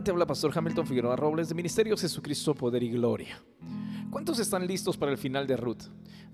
Te habla Pastor Hamilton Figueroa Robles de Ministerio Jesucristo Poder y Gloria. ¿Cuántos están listos para el final de Ruth?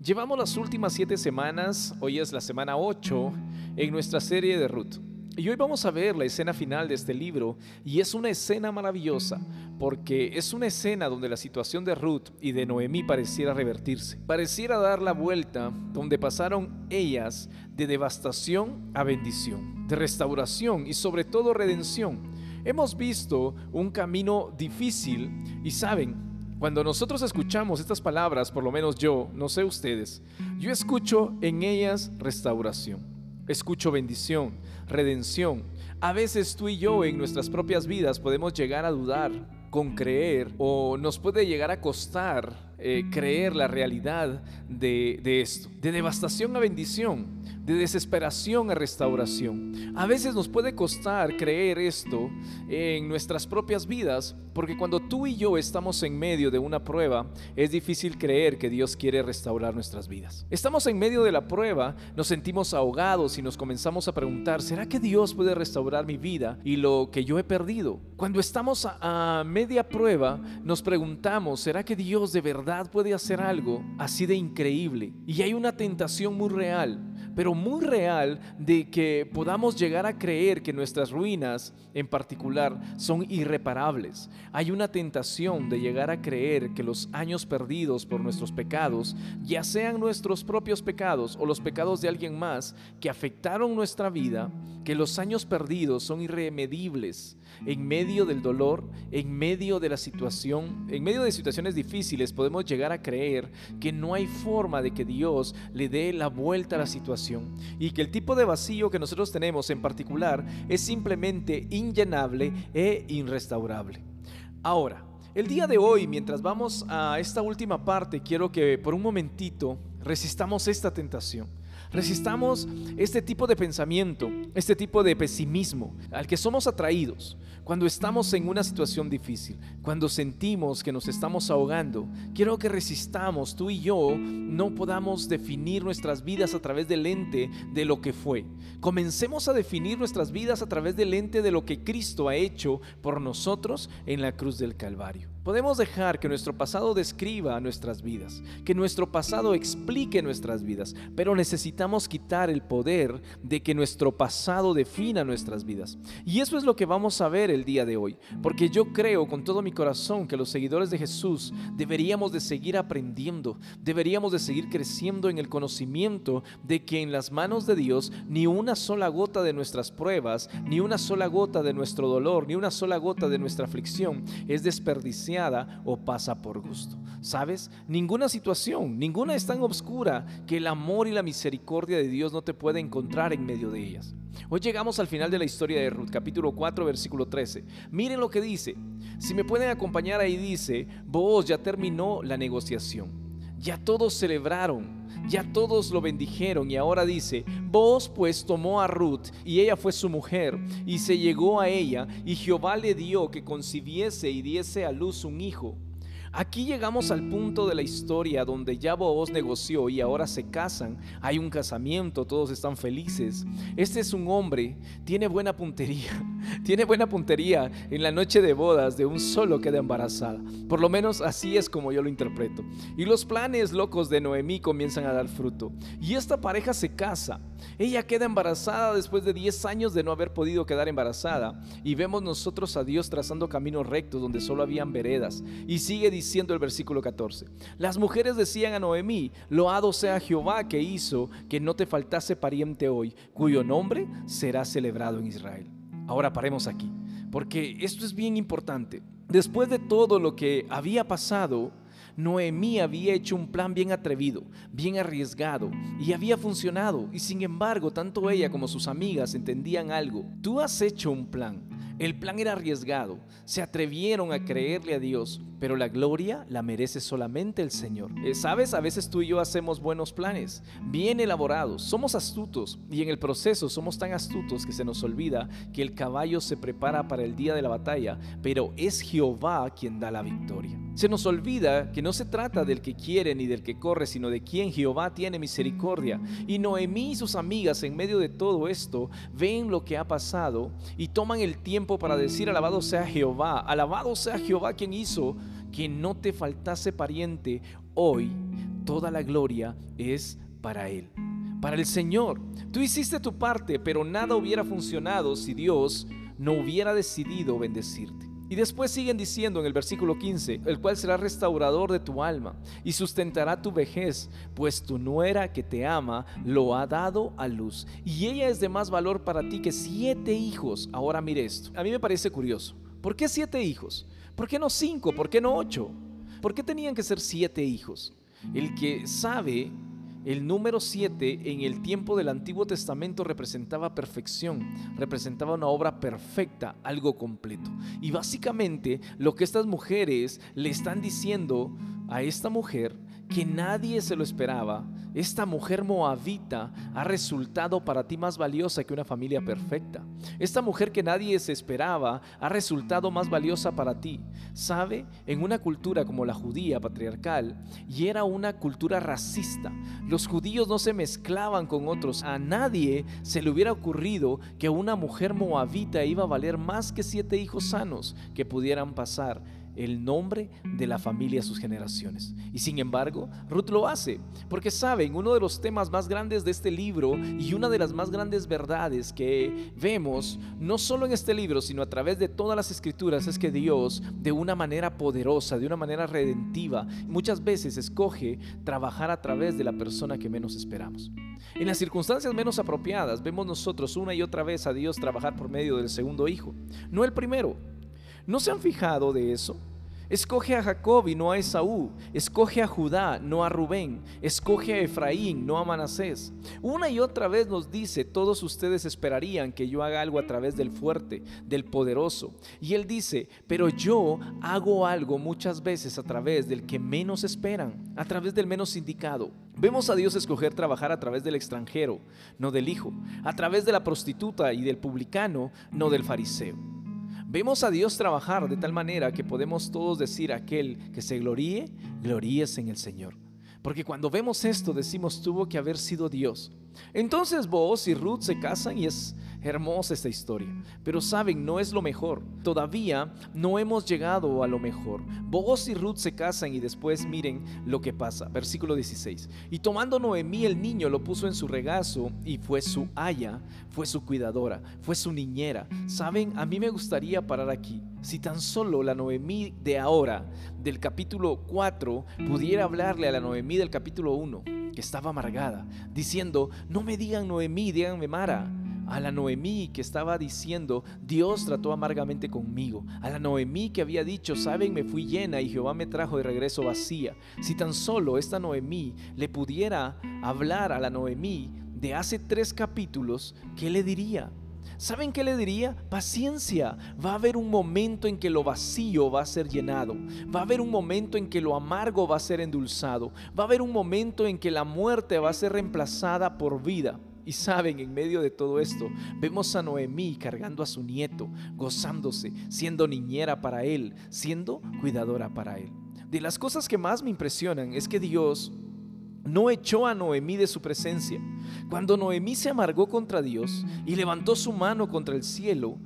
Llevamos las últimas siete semanas, hoy es la semana 8 en nuestra serie de Ruth. Y hoy vamos a ver la escena final de este libro y es una escena maravillosa porque es una escena donde la situación de Ruth y de Noemí pareciera revertirse. Pareciera dar la vuelta donde pasaron ellas de devastación a bendición, de restauración y sobre todo redención. Hemos visto un camino difícil y saben, cuando nosotros escuchamos estas palabras, por lo menos yo, no sé ustedes, yo escucho en ellas restauración, escucho bendición, redención. A veces tú y yo en nuestras propias vidas podemos llegar a dudar con creer o nos puede llegar a costar eh, creer la realidad de, de esto, de devastación a bendición de desesperación a restauración. A veces nos puede costar creer esto en nuestras propias vidas, porque cuando tú y yo estamos en medio de una prueba, es difícil creer que Dios quiere restaurar nuestras vidas. Estamos en medio de la prueba, nos sentimos ahogados y nos comenzamos a preguntar, ¿será que Dios puede restaurar mi vida y lo que yo he perdido? Cuando estamos a, a media prueba, nos preguntamos, ¿será que Dios de verdad puede hacer algo así de increíble? Y hay una tentación muy real pero muy real de que podamos llegar a creer que nuestras ruinas en particular son irreparables. Hay una tentación de llegar a creer que los años perdidos por nuestros pecados, ya sean nuestros propios pecados o los pecados de alguien más que afectaron nuestra vida, que los años perdidos son irremedibles en medio del dolor, en medio de la situación, en medio de situaciones difíciles, podemos llegar a creer que no hay forma de que Dios le dé la vuelta a la situación y que el tipo de vacío que nosotros tenemos en particular es simplemente inllenable e irrestaurable. Ahora, el día de hoy, mientras vamos a esta última parte, quiero que por un momentito resistamos esta tentación. Resistamos este tipo de pensamiento, este tipo de pesimismo al que somos atraídos cuando estamos en una situación difícil, cuando sentimos que nos estamos ahogando. Quiero que resistamos, tú y yo, no podamos definir nuestras vidas a través del lente de lo que fue. Comencemos a definir nuestras vidas a través del lente de lo que Cristo ha hecho por nosotros en la cruz del Calvario. Podemos dejar que nuestro pasado describa nuestras vidas, que nuestro pasado explique nuestras vidas, pero necesitamos quitar el poder de que nuestro pasado defina nuestras vidas. Y eso es lo que vamos a ver el día de hoy, porque yo creo con todo mi corazón que los seguidores de Jesús deberíamos de seguir aprendiendo, deberíamos de seguir creciendo en el conocimiento de que en las manos de Dios ni una sola gota de nuestras pruebas, ni una sola gota de nuestro dolor, ni una sola gota de nuestra aflicción es desperdiciada o pasa por gusto. ¿Sabes? Ninguna situación, ninguna es tan oscura que el amor y la misericordia de Dios no te puede encontrar en medio de ellas. Hoy llegamos al final de la historia de Ruth, capítulo 4, versículo 13. Miren lo que dice. Si me pueden acompañar ahí dice, vos ya terminó la negociación. Ya todos celebraron, ya todos lo bendijeron y ahora dice, vos pues tomó a Ruth y ella fue su mujer y se llegó a ella y Jehová le dio que concibiese y diese a luz un hijo. Aquí llegamos al punto de la historia donde ya Booz negoció y ahora se casan, hay un casamiento, todos están felices. Este es un hombre, tiene buena puntería, tiene buena puntería en la noche de bodas de un solo queda embarazada. Por lo menos así es como yo lo interpreto. Y los planes locos de Noemí comienzan a dar fruto. Y esta pareja se casa. Ella queda embarazada después de 10 años de no haber podido quedar embarazada. Y vemos nosotros a Dios trazando caminos rectos donde solo habían veredas. Y sigue diciendo el versículo 14. Las mujeres decían a Noemí, loado sea Jehová que hizo que no te faltase pariente hoy, cuyo nombre será celebrado en Israel. Ahora paremos aquí, porque esto es bien importante. Después de todo lo que había pasado, Noemí había hecho un plan bien atrevido, bien arriesgado y había funcionado. Y sin embargo, tanto ella como sus amigas entendían algo. Tú has hecho un plan. El plan era arriesgado. Se atrevieron a creerle a Dios, pero la gloria la merece solamente el Señor. Eh, Sabes, a veces tú y yo hacemos buenos planes, bien elaborados, somos astutos y en el proceso somos tan astutos que se nos olvida que el caballo se prepara para el día de la batalla, pero es Jehová quien da la victoria. Se nos olvida que no se trata del que quiere ni del que corre, sino de quien Jehová tiene misericordia. Y Noemí y sus amigas en medio de todo esto ven lo que ha pasado y toman el tiempo para decir alabado sea Jehová, alabado sea Jehová quien hizo que no te faltase pariente. Hoy toda la gloria es para Él, para el Señor. Tú hiciste tu parte, pero nada hubiera funcionado si Dios no hubiera decidido bendecirte. Y después siguen diciendo en el versículo 15, el cual será restaurador de tu alma y sustentará tu vejez, pues tu nuera que te ama lo ha dado a luz. Y ella es de más valor para ti que siete hijos. Ahora mire esto, a mí me parece curioso. ¿Por qué siete hijos? ¿Por qué no cinco? ¿Por qué no ocho? ¿Por qué tenían que ser siete hijos? El que sabe el número 7 en el tiempo del Antiguo Testamento representaba perfección, representaba una obra perfecta, algo completo. Y básicamente lo que estas mujeres le están diciendo a esta mujer que nadie se lo esperaba, esta mujer moabita ha resultado para ti más valiosa que una familia perfecta. Esta mujer que nadie se esperaba ha resultado más valiosa para ti. ¿Sabe? En una cultura como la judía patriarcal, y era una cultura racista, los judíos no se mezclaban con otros. A nadie se le hubiera ocurrido que una mujer moabita iba a valer más que siete hijos sanos que pudieran pasar el nombre de la familia a sus generaciones. Y sin embargo, Ruth lo hace, porque saben, uno de los temas más grandes de este libro y una de las más grandes verdades que vemos, no solo en este libro, sino a través de todas las escrituras, es que Dios, de una manera poderosa, de una manera redentiva, muchas veces escoge trabajar a través de la persona que menos esperamos. En las circunstancias menos apropiadas, vemos nosotros una y otra vez a Dios trabajar por medio del segundo hijo, no el primero. ¿No se han fijado de eso? Escoge a Jacob y no a Esaú. Escoge a Judá, no a Rubén. Escoge a Efraín, no a Manasés. Una y otra vez nos dice, todos ustedes esperarían que yo haga algo a través del fuerte, del poderoso. Y él dice, pero yo hago algo muchas veces a través del que menos esperan, a través del menos indicado. Vemos a Dios escoger trabajar a través del extranjero, no del hijo, a través de la prostituta y del publicano, no del fariseo. Vemos a Dios trabajar de tal manera que podemos todos decir aquel que se gloríe, gloríese en el Señor. Porque cuando vemos esto decimos tuvo que haber sido Dios. Entonces vos y Ruth se casan y es hermosa esta historia. Pero saben, no es lo mejor. Todavía no hemos llegado a lo mejor. Vos y Ruth se casan y después miren lo que pasa. Versículo 16. Y tomando Noemí el niño lo puso en su regazo y fue su haya, fue su cuidadora, fue su niñera. Saben, a mí me gustaría parar aquí. Si tan solo la Noemí de ahora, del capítulo 4, pudiera hablarle a la Noemí del capítulo 1, que estaba amargada, diciendo, no me digan Noemí, díganme Mara a la Noemí que estaba diciendo, Dios trató amargamente conmigo, a la Noemí que había dicho, saben, me fui llena y Jehová me trajo de regreso vacía. Si tan solo esta Noemí le pudiera hablar a la Noemí de hace tres capítulos, ¿qué le diría? ¿Saben qué le diría? Paciencia. Va a haber un momento en que lo vacío va a ser llenado. Va a haber un momento en que lo amargo va a ser endulzado. Va a haber un momento en que la muerte va a ser reemplazada por vida. Y saben, en medio de todo esto, vemos a Noemí cargando a su nieto, gozándose, siendo niñera para él, siendo cuidadora para él. De las cosas que más me impresionan es que Dios no echó a Noemí de su presencia. Cuando Noemí se amargó contra Dios y levantó su mano contra el cielo,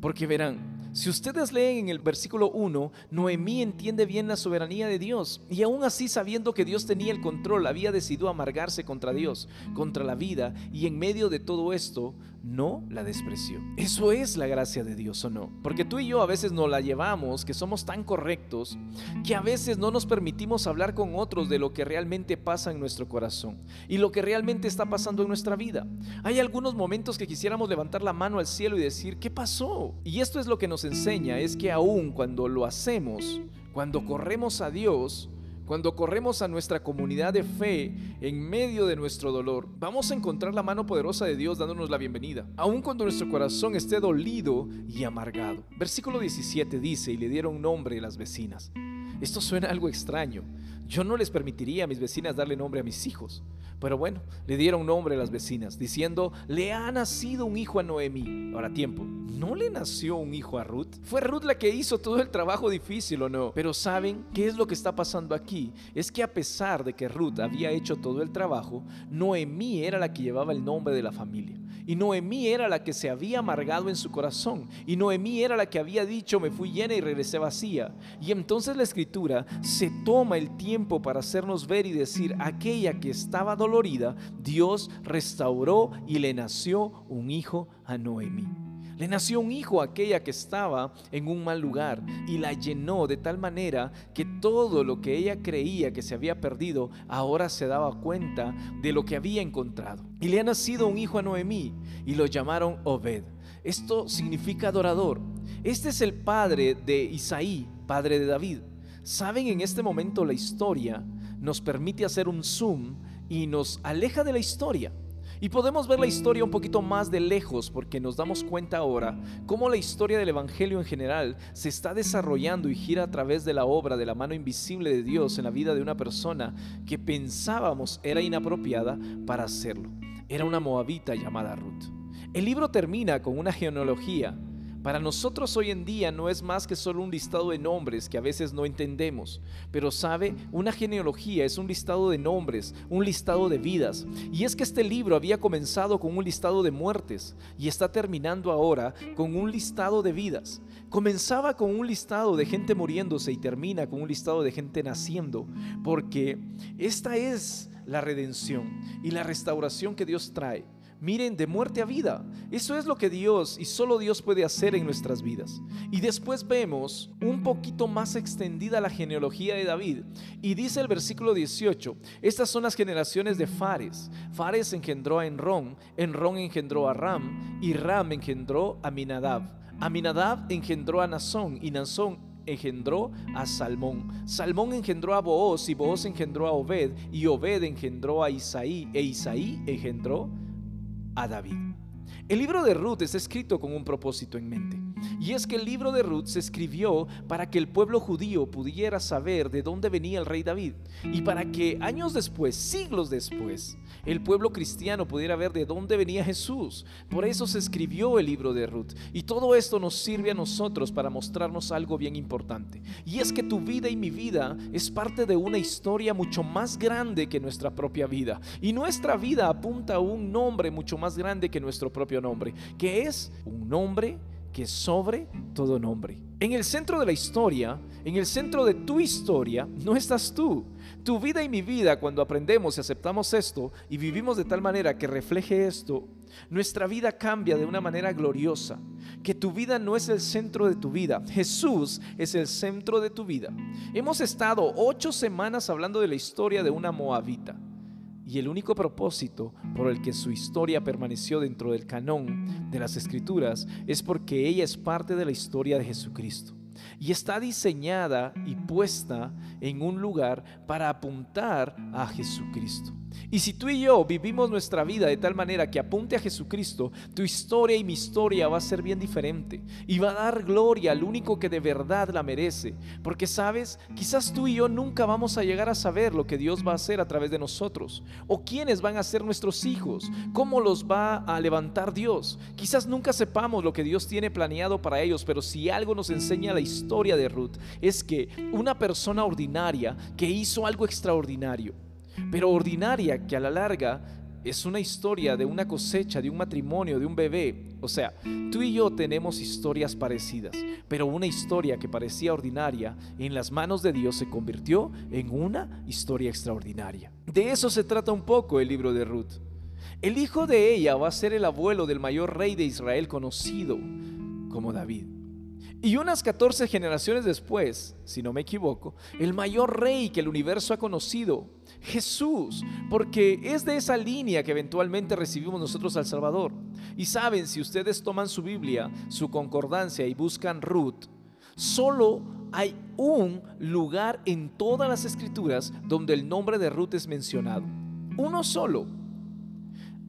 porque verán, si ustedes leen en el versículo 1, Noemí entiende bien la soberanía de Dios y aún así sabiendo que Dios tenía el control, había decidido amargarse contra Dios, contra la vida y en medio de todo esto no la despreció. Eso es la gracia de Dios o no. Porque tú y yo a veces no la llevamos, que somos tan correctos, que a veces no nos permitimos hablar con otros de lo que realmente pasa en nuestro corazón y lo que realmente está pasando en nuestra vida. Hay algunos momentos que quisiéramos levantar la mano al cielo y decir, ¿qué pasó? Y esto es lo que nos enseña, es que aún cuando lo hacemos, cuando corremos a Dios, cuando corremos a nuestra comunidad de fe en medio de nuestro dolor, vamos a encontrar la mano poderosa de Dios dándonos la bienvenida, aun cuando nuestro corazón esté dolido y amargado. Versículo 17 dice, y le dieron nombre a las vecinas. Esto suena algo extraño. Yo no les permitiría a mis vecinas darle nombre a mis hijos. Pero bueno, le dieron nombre a las vecinas, diciendo, le ha nacido un hijo a Noemí. Ahora tiempo, ¿no le nació un hijo a Ruth? Fue Ruth la que hizo todo el trabajo difícil o no. Pero ¿saben qué es lo que está pasando aquí? Es que a pesar de que Ruth había hecho todo el trabajo, Noemí era la que llevaba el nombre de la familia. Y Noemí era la que se había amargado en su corazón. Y Noemí era la que había dicho, me fui llena y regresé vacía. Y entonces la escritura se toma el tiempo para hacernos ver y decir, aquella que estaba dolorida, Dios restauró y le nació un hijo a Noemí. Le nació un hijo a aquella que estaba en un mal lugar y la llenó de tal manera que todo lo que ella creía que se había perdido ahora se daba cuenta de lo que había encontrado. Y le ha nacido un hijo a Noemí y lo llamaron Obed. Esto significa adorador. Este es el padre de Isaí, padre de David. Saben, en este momento la historia nos permite hacer un zoom y nos aleja de la historia. Y podemos ver la historia un poquito más de lejos porque nos damos cuenta ahora cómo la historia del Evangelio en general se está desarrollando y gira a través de la obra de la mano invisible de Dios en la vida de una persona que pensábamos era inapropiada para hacerlo. Era una moabita llamada Ruth. El libro termina con una genealogía para nosotros hoy en día no es más que solo un listado de nombres que a veces no entendemos, pero sabe, una genealogía es un listado de nombres, un listado de vidas. Y es que este libro había comenzado con un listado de muertes y está terminando ahora con un listado de vidas. Comenzaba con un listado de gente muriéndose y termina con un listado de gente naciendo, porque esta es la redención y la restauración que Dios trae. Miren, de muerte a vida. Eso es lo que Dios y solo Dios puede hacer en nuestras vidas. Y después vemos un poquito más extendida la genealogía de David. Y dice el versículo 18, estas son las generaciones de Fares. Fares engendró a Enrón, Enrón engendró a Ram y Ram engendró a Minadab. Aminadab engendró a Nazón y Nazón engendró a Salmón. Salmón engendró a Booz y Booz engendró a Obed y Obed engendró a Isaí e Isaí engendró a David. El libro de Ruth es escrito con un propósito en mente. Y es que el libro de Ruth se escribió para que el pueblo judío pudiera saber de dónde venía el rey David. Y para que años después, siglos después, el pueblo cristiano pudiera ver de dónde venía Jesús. Por eso se escribió el libro de Ruth. Y todo esto nos sirve a nosotros para mostrarnos algo bien importante. Y es que tu vida y mi vida es parte de una historia mucho más grande que nuestra propia vida. Y nuestra vida apunta a un nombre mucho más grande que nuestro propio nombre, que es un nombre que sobre todo nombre. En el centro de la historia, en el centro de tu historia, no estás tú. Tu vida y mi vida, cuando aprendemos y aceptamos esto y vivimos de tal manera que refleje esto, nuestra vida cambia de una manera gloriosa. Que tu vida no es el centro de tu vida, Jesús es el centro de tu vida. Hemos estado ocho semanas hablando de la historia de una moabita. Y el único propósito por el que su historia permaneció dentro del canon de las escrituras es porque ella es parte de la historia de Jesucristo. Y está diseñada y puesta en un lugar para apuntar a Jesucristo. Y si tú y yo vivimos nuestra vida de tal manera que apunte a Jesucristo, tu historia y mi historia va a ser bien diferente. Y va a dar gloria al único que de verdad la merece. Porque sabes, quizás tú y yo nunca vamos a llegar a saber lo que Dios va a hacer a través de nosotros. O quiénes van a ser nuestros hijos. Cómo los va a levantar Dios. Quizás nunca sepamos lo que Dios tiene planeado para ellos. Pero si algo nos enseña la historia de Ruth, es que una persona ordinaria que hizo algo extraordinario pero ordinaria que a la larga es una historia de una cosecha, de un matrimonio, de un bebé. O sea, tú y yo tenemos historias parecidas, pero una historia que parecía ordinaria en las manos de Dios se convirtió en una historia extraordinaria. De eso se trata un poco el libro de Ruth. El hijo de ella va a ser el abuelo del mayor rey de Israel conocido como David. Y unas 14 generaciones después, si no me equivoco, el mayor rey que el universo ha conocido, Jesús, porque es de esa línea que eventualmente recibimos nosotros al Salvador. Y saben, si ustedes toman su Biblia, su concordancia y buscan Ruth, solo hay un lugar en todas las escrituras donde el nombre de Ruth es mencionado. Uno solo.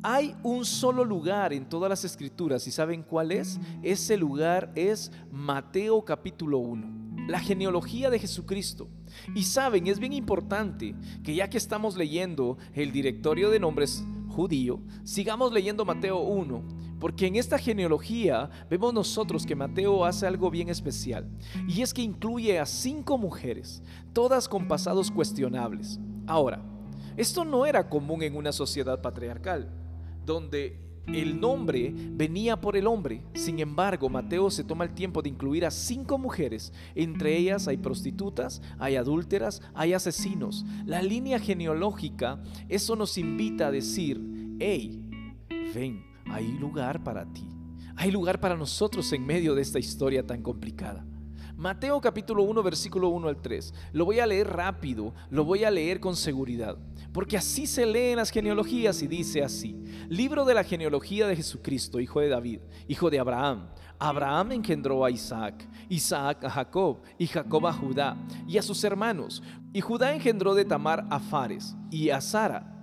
Hay un solo lugar en todas las escrituras y ¿saben cuál es? Ese lugar es Mateo capítulo 1, la genealogía de Jesucristo. Y saben, es bien importante que ya que estamos leyendo el directorio de nombres judío, sigamos leyendo Mateo 1, porque en esta genealogía vemos nosotros que Mateo hace algo bien especial, y es que incluye a cinco mujeres, todas con pasados cuestionables. Ahora, esto no era común en una sociedad patriarcal donde el nombre venía por el hombre. Sin embargo, Mateo se toma el tiempo de incluir a cinco mujeres. Entre ellas hay prostitutas, hay adúlteras, hay asesinos. La línea genealógica, eso nos invita a decir, hey, ven, hay lugar para ti. Hay lugar para nosotros en medio de esta historia tan complicada. Mateo capítulo 1, versículo 1 al 3. Lo voy a leer rápido, lo voy a leer con seguridad, porque así se leen las genealogías y dice así. Libro de la genealogía de Jesucristo, hijo de David, hijo de Abraham. Abraham engendró a Isaac, Isaac a Jacob, y Jacob a Judá, y a sus hermanos. Y Judá engendró de Tamar a Fares y a Sara.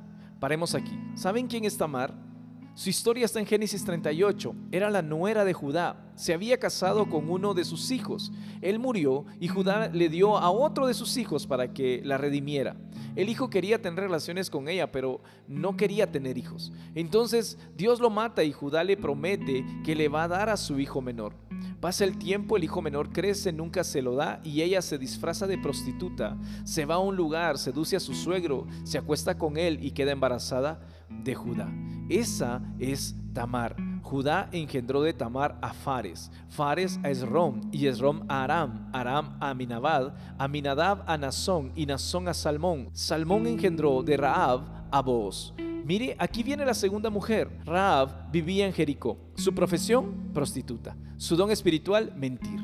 Paremos aquí. ¿Saben quién es Tamar? Su historia está en Génesis 38. Era la nuera de Judá. Se había casado con uno de sus hijos. Él murió y Judá le dio a otro de sus hijos para que la redimiera. El hijo quería tener relaciones con ella, pero no quería tener hijos. Entonces Dios lo mata y Judá le promete que le va a dar a su hijo menor. Pasa el tiempo, el hijo menor crece, nunca se lo da y ella se disfraza de prostituta. Se va a un lugar, seduce a su suegro, se acuesta con él y queda embarazada de Judá. Esa es Tamar. Judá engendró de Tamar a Fares, Fares a Esrom y Esrom a Aram, Aram a Aminabad, Aminadab a Nazón y Nazón a Salmón. Salmón engendró de Raab a Boaz. Mire, aquí viene la segunda mujer. Raab vivía en Jericó. Su profesión, prostituta. Su don espiritual, mentir.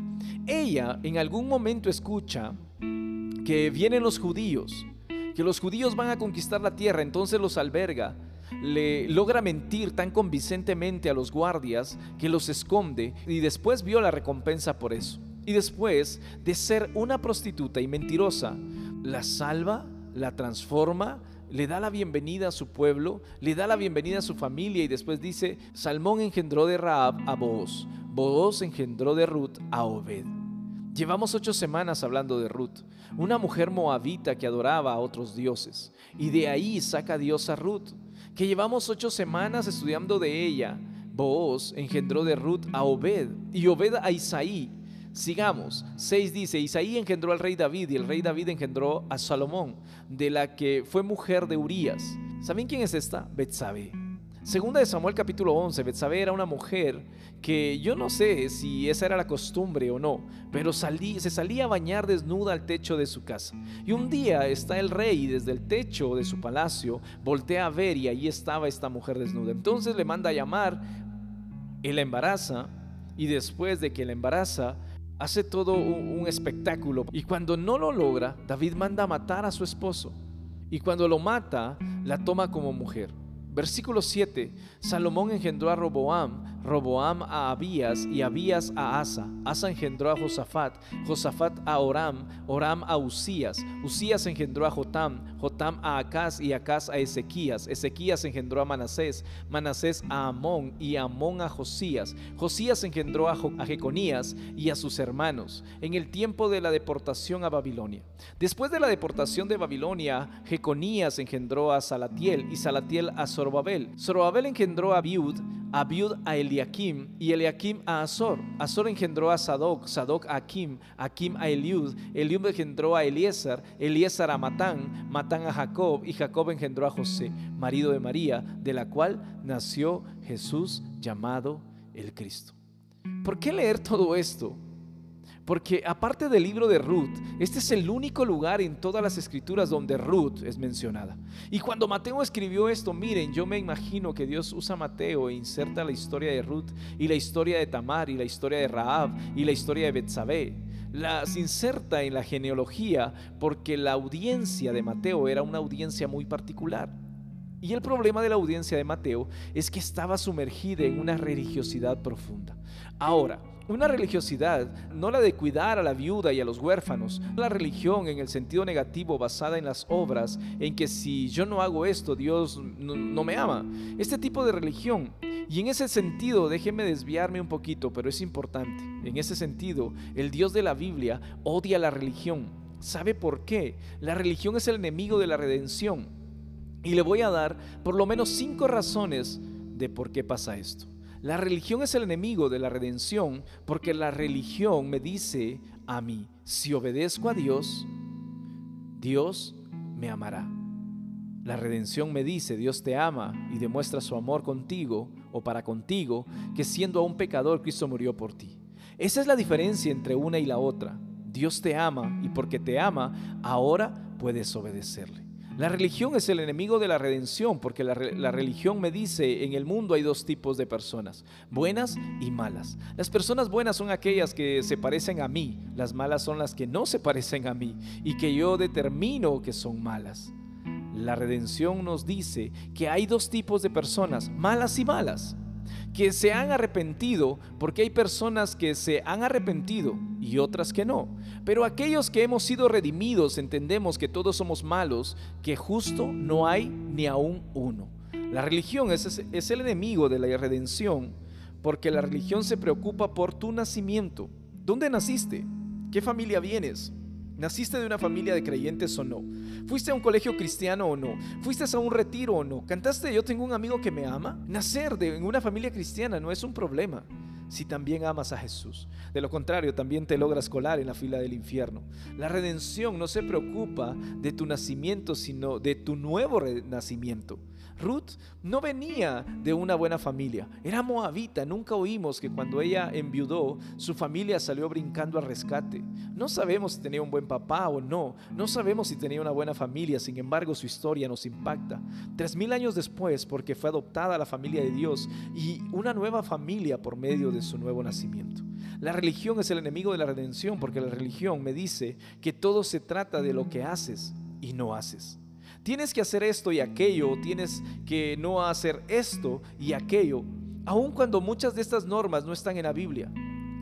Ella en algún momento escucha que vienen los judíos, que los judíos van a conquistar la tierra, entonces los alberga le logra mentir tan convincentemente a los guardias que los esconde y después vio la recompensa por eso. Y después de ser una prostituta y mentirosa, la salva, la transforma, le da la bienvenida a su pueblo, le da la bienvenida a su familia y después dice, Salmón engendró de Raab a Booz, Booz engendró de Ruth a Obed. Llevamos ocho semanas hablando de Ruth, una mujer moabita que adoraba a otros dioses, y de ahí saca Dios a Ruth que llevamos ocho semanas estudiando de ella. Booz engendró de Ruth a Obed y Obed a Isaí. Sigamos. 6 dice, Isaí engendró al rey David y el rey David engendró a Salomón, de la que fue mujer de Urías. ¿Saben quién es esta? Betsabé. Segunda de Samuel capítulo 11, Betsabé era una mujer que yo no sé si esa era la costumbre o no, pero se salía a bañar desnuda al techo de su casa. Y un día está el rey y desde el techo de su palacio voltea a ver y ahí estaba esta mujer desnuda. Entonces le manda a llamar, él la embaraza y después de que la embaraza hace todo un espectáculo. Y cuando no lo logra, David manda a matar a su esposo. Y cuando lo mata, la toma como mujer. Versículo 7. Salomón engendró a Roboam, Roboam a Abías y Abías a Asa. Asa engendró a Josafat, Josafat a Oram, Oram a Usías. Usías engendró a Jotam, Jotam a Acaz y Acaz a Ezequías. Ezequías engendró a Manasés, Manasés a Amón y Amón a Josías. Josías engendró a, Jeconías y a sus hermanos en el tiempo de la deportación a Babilonia. Después de la deportación de Babilonia, Jeconías engendró a Salatiel y Salatiel a Zorobabel. Zorobabel engendró a Biud, a Biud a Y Eliakim a Azor. Azor engendró a Sadoc, Sadoc a Akim, Akim a Eliud, Eliud engendró a Eliezer, Eliezer a Matán, Matán a Jacob y Jacob engendró a José, marido de María, de la cual nació Jesús llamado el Cristo. ¿Por qué leer todo esto? Porque aparte del libro de Ruth, este es el único lugar en todas las escrituras donde Ruth es mencionada. Y cuando Mateo escribió esto, miren, yo me imagino que Dios usa Mateo e inserta la historia de Ruth y la historia de Tamar y la historia de Raab y la historia de Betsabé. Las inserta en la genealogía porque la audiencia de Mateo era una audiencia muy particular. Y el problema de la audiencia de Mateo es que estaba sumergida en una religiosidad profunda. Ahora, una religiosidad, no la de cuidar a la viuda y a los huérfanos, la religión en el sentido negativo basada en las obras, en que si yo no hago esto, Dios no, me ama. Este tipo de religión. Y en ese sentido, déjeme desviarme un poquito, pero es importante. En ese sentido, el Dios de la Biblia odia la religión. ¿Sabe por qué? La religión es el enemigo de la redención. Y le voy a dar por lo menos cinco razones de por qué pasa esto. La religión es el enemigo de la redención porque la religión me dice a mí, si obedezco a Dios, Dios me amará. La redención me dice, Dios te ama y demuestra su amor contigo o para contigo que siendo aún pecador Cristo murió por ti. Esa es la diferencia entre una y la otra. Dios te ama y porque te ama, ahora puedes obedecerle. La religión es el enemigo de la redención porque la, religión me dice, en el mundo hay dos tipos de personas, buenas y malas. Las personas buenas son aquellas que se parecen a mí, las malas son las que no se parecen a mí y que yo determino que son malas. La redención nos dice que hay dos tipos de personas, malas y malas que se han arrepentido, porque hay personas que se han arrepentido y otras que no. Pero aquellos que hemos sido redimidos entendemos que todos somos malos, que justo no hay ni aún uno. La religión es, es el enemigo de la redención, porque la religión se preocupa por tu nacimiento. ¿Dónde naciste? ¿Qué familia vienes? ¿Naciste de una familia de creyentes o no? ¿Fuiste a un colegio cristiano o no? ¿Fuiste a un retiro o no? ¿Cantaste Yo tengo un amigo que me ama? Nacer de, en una familia cristiana no es un problema si también amas a Jesús. De lo contrario, también te logras colar en la fila del infierno. La redención no se preocupa de tu nacimiento, sino de tu nuevo nacimiento. Ruth no venía de una buena familia, era moabita, nunca oímos que cuando ella enviudó, su familia salió brincando al rescate. No sabemos si tenía un buen papá o no, no sabemos si tenía una buena familia, sin embargo su historia nos impacta. Tres mil años después, porque fue adoptada a la familia de Dios y una nueva familia por medio de su nuevo nacimiento. La religión es el enemigo de la redención porque la religión me dice que todo se trata de lo que haces y no haces tienes que hacer esto y aquello, tienes que no hacer esto y aquello, aun cuando muchas de estas normas no están en la Biblia.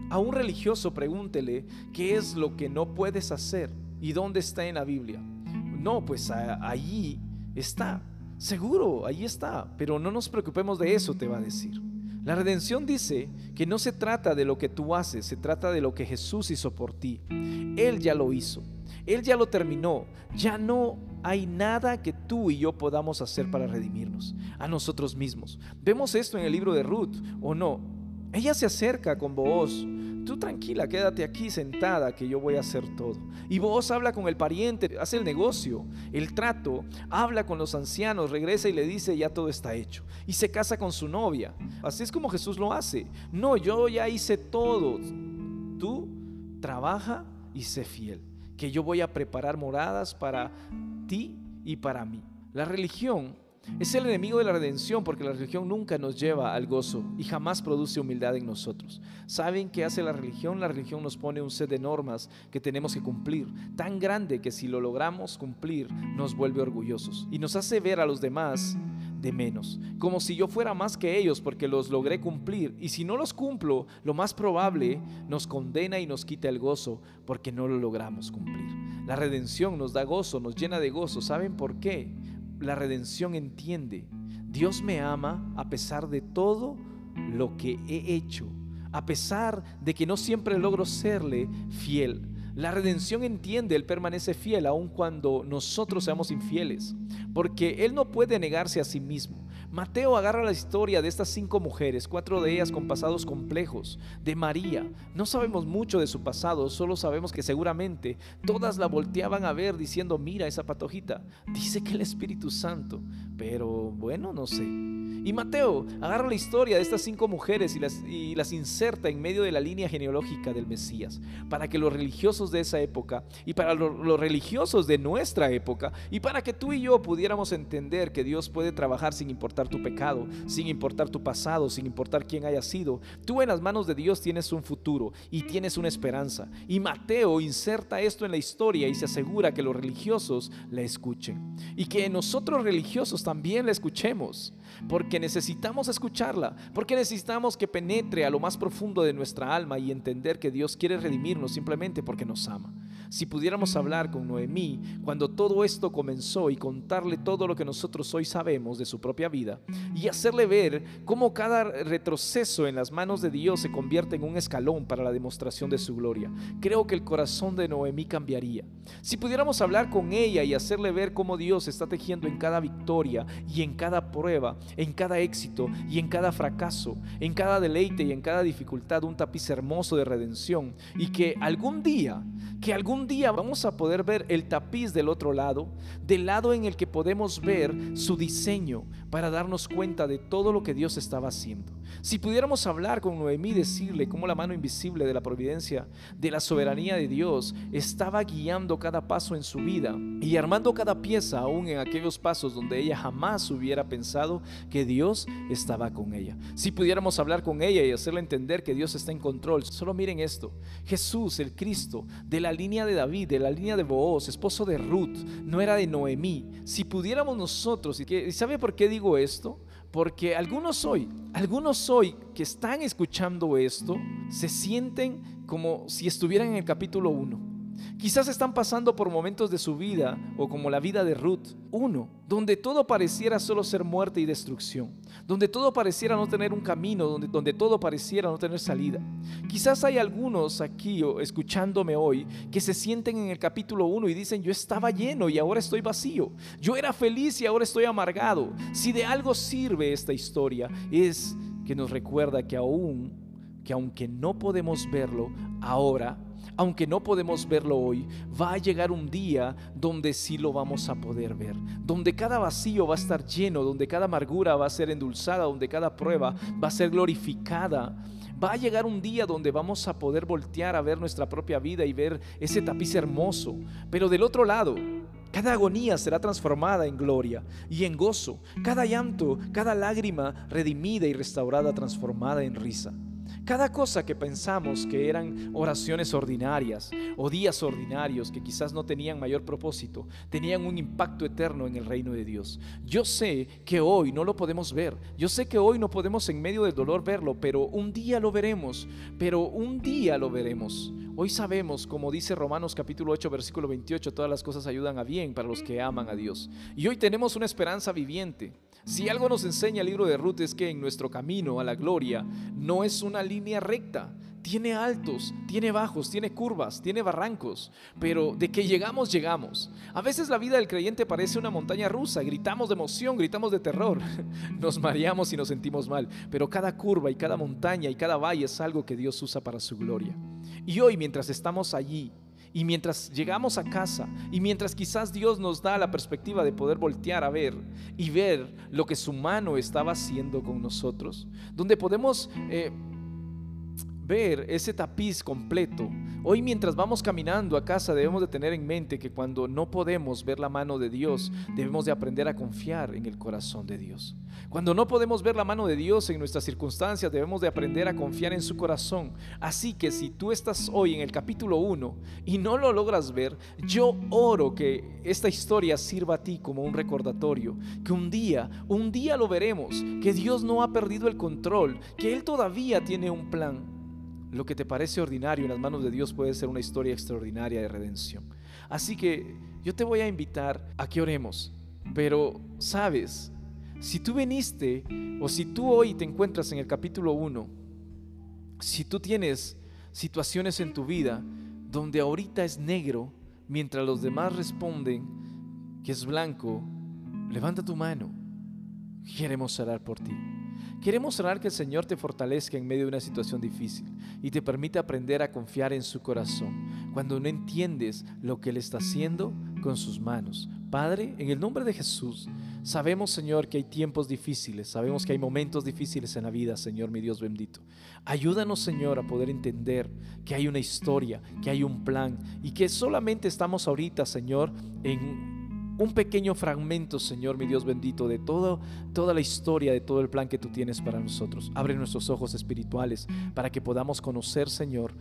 A un religioso pregúntele qué es lo que no puedes hacer y dónde está en la Biblia. No, pues allí está. Seguro, ahí está. Pero no nos preocupemos de eso, te va a decir. La redención dice que no se trata de lo que tú haces, se trata de lo que Jesús hizo por ti. Él ya lo hizo. Él ya lo terminó. Ya no hay nada que tú y yo podamos hacer para redimirnos a nosotros mismos. Vemos esto en el libro de Ruth, ¿o no? Ella se acerca con vos. Tú tranquila, quédate aquí sentada que yo voy a hacer todo. Y vos habla con el pariente, hace el negocio, el trato, habla con los ancianos, regresa y le dice ya todo está hecho. Y se casa con su novia. Así es como Jesús lo hace. No, yo ya hice todo. Tú trabaja y sé fiel que yo voy a preparar moradas para ti y para mí. La religión es el enemigo de la redención porque la religión nunca nos lleva al gozo y jamás produce humildad en nosotros. ¿Saben qué hace la religión? La religión nos pone un set de normas que tenemos que cumplir, tan grande que si lo logramos cumplir nos vuelve orgullosos y nos hace ver a los demás de menos, como si yo fuera más que ellos porque los logré cumplir y si no los cumplo, lo más probable nos condena y nos quita el gozo porque no lo logramos cumplir. La redención nos da gozo, nos llena de gozo. ¿Saben por qué? La redención entiende, Dios me ama a pesar de todo lo que he hecho, a pesar de que no siempre logro serle fiel la redención entiende, Él permanece fiel aun cuando nosotros seamos infieles, porque Él no puede negarse a sí mismo. Mateo agarra la historia de estas cinco mujeres, cuatro de ellas con pasados complejos, de María. No sabemos mucho de su pasado, solo sabemos que seguramente todas la volteaban a ver diciendo, mira esa patojita, dice que el Espíritu Santo, pero bueno, no sé. Y Mateo agarra la historia de estas cinco mujeres y las, inserta en medio de la línea genealógica del Mesías, para que los religiosos de esa época y para los religiosos de nuestra época y para que tú y yo pudiéramos entender que Dios puede trabajar sin importar tu pecado, sin importar tu pasado, sin importar quién haya sido. Tú en las manos de Dios tienes un futuro y tienes una esperanza. Y Mateo inserta esto en la historia y se asegura que los religiosos la escuchen y que nosotros religiosos también la escuchemos porque necesitamos escucharla, porque necesitamos que penetre a lo más profundo de nuestra alma y entender que Dios quiere redimirnos simplemente porque nos ama. Si pudiéramos hablar con Noemí cuando todo esto comenzó y contarle todo lo que nosotros hoy sabemos de su propia vida y hacerle ver cómo cada retroceso en las manos de Dios se convierte en un escalón para la demostración de su gloria, creo que el corazón de Noemí cambiaría. Si pudiéramos hablar con ella y hacerle ver cómo Dios está tejiendo en cada victoria y en cada prueba, en cada éxito y en cada fracaso, en cada deleite y en cada dificultad un tapiz hermoso de redención y que algún día, que algún un día vamos a poder ver el tapiz del otro lado, del lado en el que podemos ver su diseño para darnos cuenta de todo lo que Dios estaba haciendo. Si pudiéramos hablar con Noemí y decirle cómo la mano invisible de la providencia, de la soberanía de Dios, estaba guiando cada paso en su vida y armando cada pieza aún en aquellos pasos donde ella jamás hubiera pensado que Dios estaba con ella. Si pudiéramos hablar con ella y hacerle entender que Dios está en control, solo miren esto. Jesús, el Cristo, de la línea de David, de la línea de Booz, esposo de Ruth, no era de Noemí. Si pudiéramos nosotros, ¿y sabe por qué digo esto? Porque algunos hoy, algunos hoy que están escuchando esto, se sienten como si estuvieran en el capítulo 1 Quizás están pasando por momentos de su vida, o como la vida de Ruth, uno, donde todo pareciera solo ser muerte y destrucción, donde todo pareciera no tener un camino, donde, donde todo pareciera no tener salida. Quizás hay algunos aquí o escuchándome hoy que se sienten en el capítulo 1 y dicen, yo estaba lleno y ahora estoy vacío, yo era feliz y ahora estoy amargado. Si de algo sirve esta historia es que nos recuerda que aún, que aunque no podemos verlo, ahora aunque no podemos verlo hoy, va a llegar un día donde sí lo vamos a poder ver, donde cada vacío va a estar lleno, donde cada amargura va a ser endulzada, donde cada prueba va a ser glorificada. Va a llegar un día donde vamos a poder voltear a ver nuestra propia vida y ver ese tapiz hermoso. Pero del otro lado, cada agonía será transformada en gloria y en gozo. Cada llanto, cada lágrima redimida y restaurada, transformada en risa. Cada cosa que pensamos que eran oraciones ordinarias o días ordinarios que quizás no tenían mayor propósito, tenían un impacto eterno en el reino de Dios. Yo sé que hoy no lo podemos ver, yo sé que hoy no podemos en medio del dolor verlo, pero un día lo veremos, pero un día lo veremos. Hoy sabemos, como dice Romanos capítulo 8, versículo 28, todas las cosas ayudan a bien para los que aman a Dios. Y hoy tenemos una esperanza viviente. Si algo nos enseña el libro de Ruth es que en nuestro camino a la gloria no es una línea recta. Tiene altos, tiene bajos, tiene curvas, tiene barrancos, pero de que llegamos, llegamos. A veces la vida del creyente parece una montaña rusa, gritamos de emoción, gritamos de terror, nos mareamos y nos sentimos mal, pero cada curva y cada montaña y cada valle es algo que Dios usa para su gloria. Y hoy mientras estamos allí, y mientras llegamos a casa y mientras quizás Dios nos da la perspectiva de poder voltear a ver y ver lo que su mano estaba haciendo con nosotros, donde podemos eh, ver ese tapiz completo. Hoy mientras vamos caminando a casa debemos de tener en mente que cuando no podemos ver la mano de Dios, debemos de aprender a confiar en el corazón de Dios. Cuando no podemos ver la mano de Dios en nuestras circunstancias, debemos de aprender a confiar en su corazón. Así que si tú estás hoy en el capítulo 1 y no lo logras ver, yo oro que esta historia sirva a ti como un recordatorio, que un día, un día lo veremos, que Dios no ha perdido el control, que Él todavía tiene un plan lo que te parece ordinario en las manos de Dios puede ser una historia extraordinaria de redención. Así que yo te voy a invitar a que oremos. Pero, sabes, si tú viniste o si tú hoy te encuentras en el capítulo 1, si tú tienes situaciones en tu vida donde ahorita es negro, mientras los demás responden que es blanco, levanta tu mano. Queremos orar por ti. Queremos orar que el Señor te fortalezca en medio de una situación difícil y te permita aprender a confiar en su corazón cuando no entiendes lo que Él está haciendo con sus manos. Padre, en el nombre de Jesús, sabemos, Señor, que hay tiempos difíciles, sabemos que hay momentos difíciles en la vida, Señor, mi Dios bendito. Ayúdanos, Señor, a poder entender que hay una historia, que hay un plan y que solamente estamos ahorita, Señor, en un pequeño fragmento, Señor, mi Dios bendito, de todo, toda la historia, de todo el plan que tú tienes para nosotros. Abre nuestros ojos espirituales para que podamos conocer, Señor,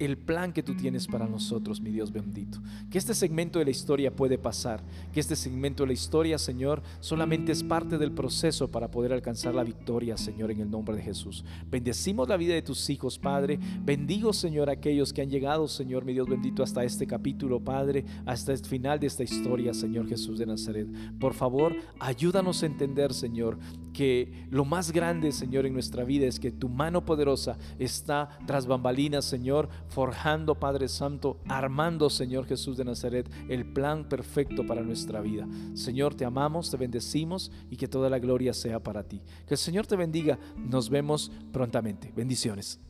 el plan que tú tienes para nosotros, mi Dios bendito. Que este segmento de la historia puede pasar, que este segmento de la historia, Señor, solamente es parte del proceso para poder alcanzar la victoria, Señor, en el nombre de Jesús. Bendecimos la vida de tus hijos, Padre. Bendigo, Señor, aquellos que han llegado, Señor, mi Dios bendito, hasta este capítulo, Padre, hasta el final de esta historia, Señor Jesús de Nazaret. Por favor, ayúdanos a entender, Señor, que lo más grande, Señor, en nuestra vida es que tu mano poderosa está tras bambalinas, Señor, forjando, Padre Santo, armando, Señor Jesús de Nazaret, el plan perfecto para nuestra vida. Señor, te amamos, te bendecimos y que toda la gloria sea para ti. Que el Señor te bendiga. Nos vemos prontamente. Bendiciones.